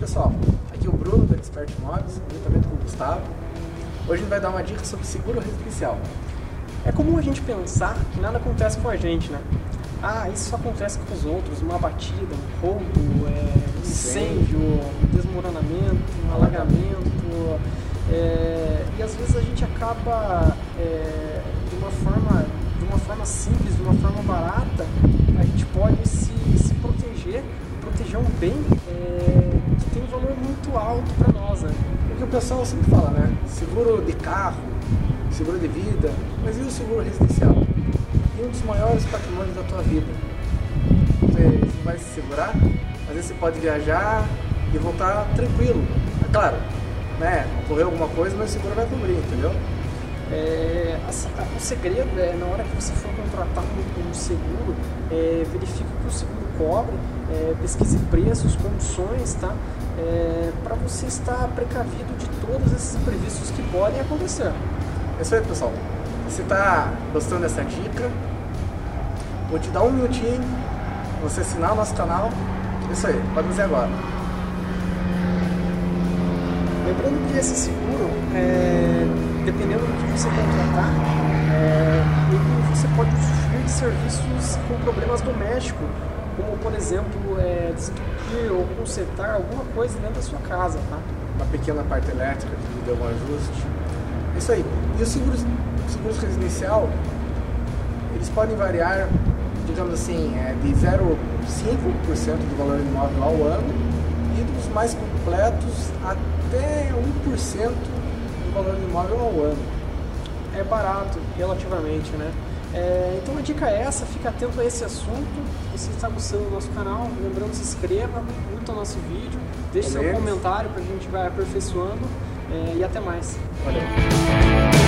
pessoal, aqui é o Bruno da Expert Imóveis, juntamente com o Gustavo. Hoje a gente vai dar uma dica sobre seguro residencial. É comum a gente pensar que nada acontece com a gente, né? Ah, isso só acontece com os outros, uma batida, um roubo, é, incêndio, um desmoronamento, um alagamento. É, e às vezes a gente acaba é, de uma forma de uma forma simples, de uma forma barata, a gente pode se, se proteger, proteger um bem é, um valor muito alto para nós. Né? O que o pessoal sempre fala, né? Seguro de carro, seguro de vida, mas e o seguro residencial? E um dos maiores patrimônios da tua vida. Você vai se segurar, às vezes você pode viajar e voltar tranquilo. É claro, né? Ocorreu alguma coisa, mas o seguro vai cobrir, entendeu? É, o segredo é na hora que você for contratar um, um seguro, é, verifique que o seguro cobre, é, pesquise preços, condições, tá? É, para você estar precavido de todos esses imprevistos que podem acontecer. É isso aí, pessoal. Se está gostando dessa dica, vou te dar um minutinho, você assinar o nosso canal. É isso aí, pode fazer agora. Lembrando que esse seguro, é, dependendo do que você contratar, é, você pode sofrer de serviços com problemas domésticos, como por exemplo é, ou consertar alguma coisa dentro da sua casa, tá? Uma pequena parte elétrica que deu um ajuste. Isso aí. E os seguros, seguros residencial, eles podem variar, digamos assim, é, de 0,5% do valor do imóvel ao ano e dos mais completos até 1% do valor do imóvel ao ano. É barato, relativamente, né? É, então a dica é essa, fica atento a esse assunto. Se você está gostando do nosso canal, lembrando, se inscreva, curta o nosso vídeo, deixe seu comentário para a gente vai aperfeiçoando é, e até mais. Valeu!